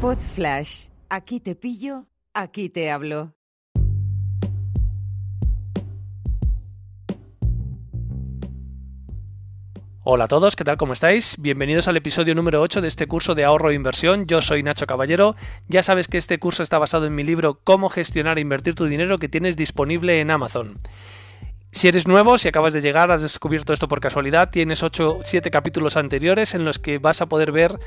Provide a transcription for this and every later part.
Pod Flash. Aquí te pillo, aquí te hablo. Hola a todos, ¿qué tal? ¿Cómo estáis? Bienvenidos al episodio número 8 de este curso de ahorro e inversión. Yo soy Nacho Caballero. Ya sabes que este curso está basado en mi libro Cómo gestionar e invertir tu dinero que tienes disponible en Amazon. Si eres nuevo, si acabas de llegar, has descubierto esto por casualidad, tienes 8 7 capítulos anteriores en los que vas a poder ver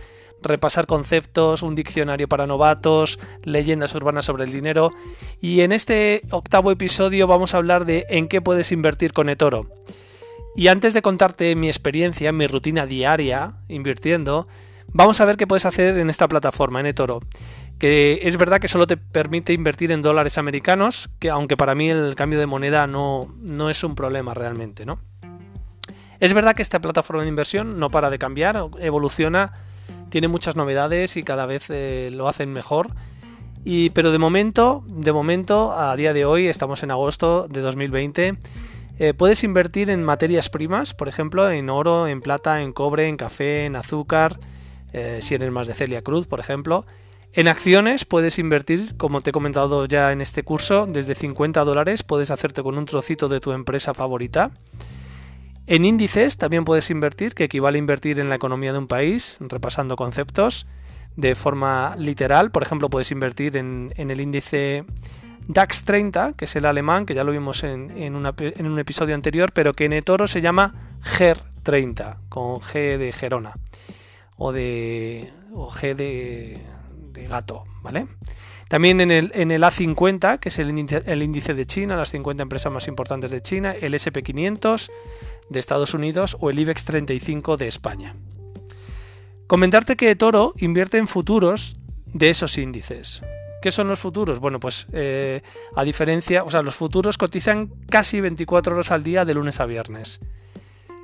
repasar conceptos, un diccionario para novatos, leyendas urbanas sobre el dinero y en este octavo episodio vamos a hablar de en qué puedes invertir con eToro. Y antes de contarte mi experiencia, mi rutina diaria invirtiendo, vamos a ver qué puedes hacer en esta plataforma, en eToro. Que es verdad que solo te permite invertir en dólares americanos, que aunque para mí el cambio de moneda no, no es un problema realmente, ¿no? Es verdad que esta plataforma de inversión no para de cambiar, evoluciona, tiene muchas novedades y cada vez eh, lo hacen mejor. Y, pero de momento, de momento, a día de hoy, estamos en agosto de 2020 eh, puedes invertir en materias primas, por ejemplo, en oro, en plata, en cobre, en café, en azúcar, eh, si eres más de Celia Cruz, por ejemplo. En acciones puedes invertir, como te he comentado ya en este curso, desde 50 dólares puedes hacerte con un trocito de tu empresa favorita. En índices también puedes invertir, que equivale a invertir en la economía de un país, repasando conceptos de forma literal. Por ejemplo, puedes invertir en, el índice DAX 30, que es el alemán, que ya lo vimos en, un episodio anterior, pero que en eToro se llama GER 30, con G de Gerona, o de o G de, gato, ¿vale? También en el, en el A50, que es el índice, de China, las 50 empresas más importantes de China, el SP500 de Estados Unidos o el IBEX 35 de España. Comentarte que eToro invierte en futuros de esos índices. ¿Qué son los futuros? Bueno, pues eh, a diferencia, o sea, los futuros cotizan casi 24 horas al día de lunes a viernes.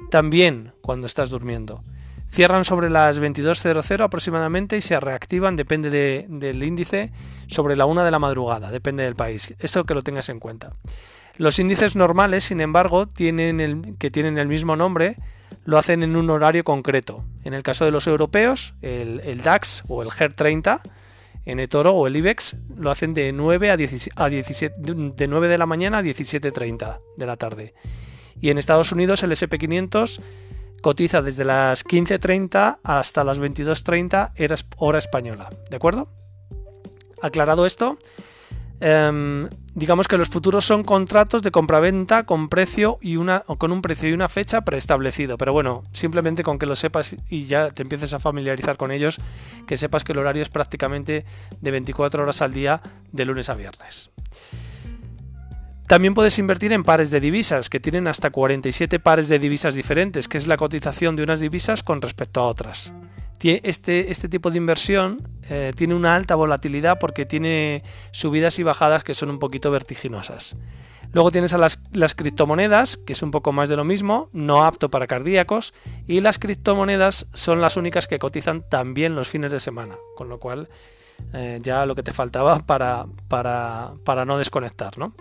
También cuando estás durmiendo. Cierran sobre las 22.00 aproximadamente y se reactivan, depende del índice, sobre la 1 de la madrugada, depende del país. Esto que lo tengas en cuenta. Los índices normales, sin embargo, tienen el, que tienen el mismo nombre, lo hacen en un horario concreto. En el caso de los europeos, el, DAX o el GER 30 en eToro o el IBEX lo hacen de 9 a, 17, de 9 de la mañana a 17.30 de la tarde. Y en Estados Unidos el SP500 cotiza desde las 15.30 hasta las 22.30 hora española. ¿De acuerdo? Aclarado esto, Em, digamos que los futuros son contratos de compraventa con con un precio y una fecha preestablecido. Pero bueno, simplemente con que lo sepas y ya te empieces a familiarizar con ellos, que sepas que el horario es prácticamente de 24 horas al día de lunes a viernes. También puedes invertir en pares de divisas, que tienen hasta 47 pares de divisas diferentes, que es la cotización de unas divisas con respecto a otras este, este tipo de inversión eh, tiene una alta volatilidad porque tiene subidas y bajadas que son un poquito vertiginosas. Luego tienes a las, las, criptomonedas, que es un poco más de lo mismo, no apto para cardíacos, y las criptomonedas son las únicas que cotizan también los fines de semana, con lo cual eh, ya lo que te faltaba para, para, para no desconectar. ¿no?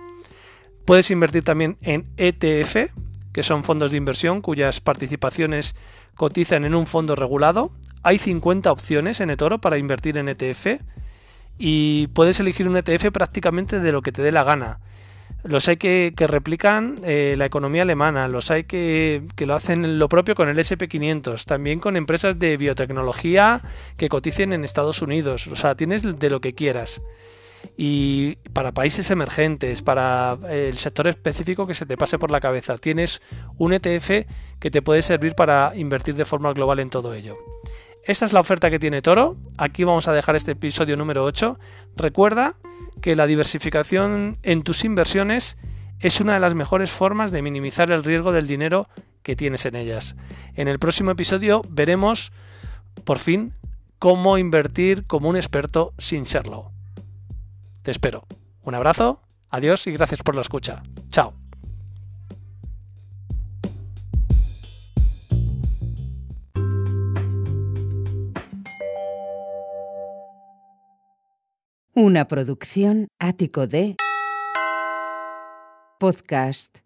Puedes invertir también en ETF, que son fondos de inversión cuyas participaciones cotizan en un fondo regulado hay 50 opciones en eToro para invertir en ETF y puedes elegir un ETF prácticamente de lo que te dé la gana. Los hay que, replican eh, la economía alemana, los hay que, que, lo hacen lo propio con el SP500, también con empresas de biotecnología que coticen en Estados Unidos. O sea, tienes de lo que quieras. Y para países emergentes, para el sector específico que se te pase por la cabeza, tienes un ETF que te puede servir para invertir de forma global en todo ello. Esta es la oferta que tiene Toro. Aquí vamos a dejar este episodio número 8. Recuerda que la diversificación en tus inversiones es una de las mejores formas de minimizar el riesgo del dinero que tienes en ellas. En el próximo episodio veremos, por fin, cómo invertir como un experto sin serlo. Te espero. Un abrazo, adiós y gracias por la escucha. Chao. Una producción ático de podcast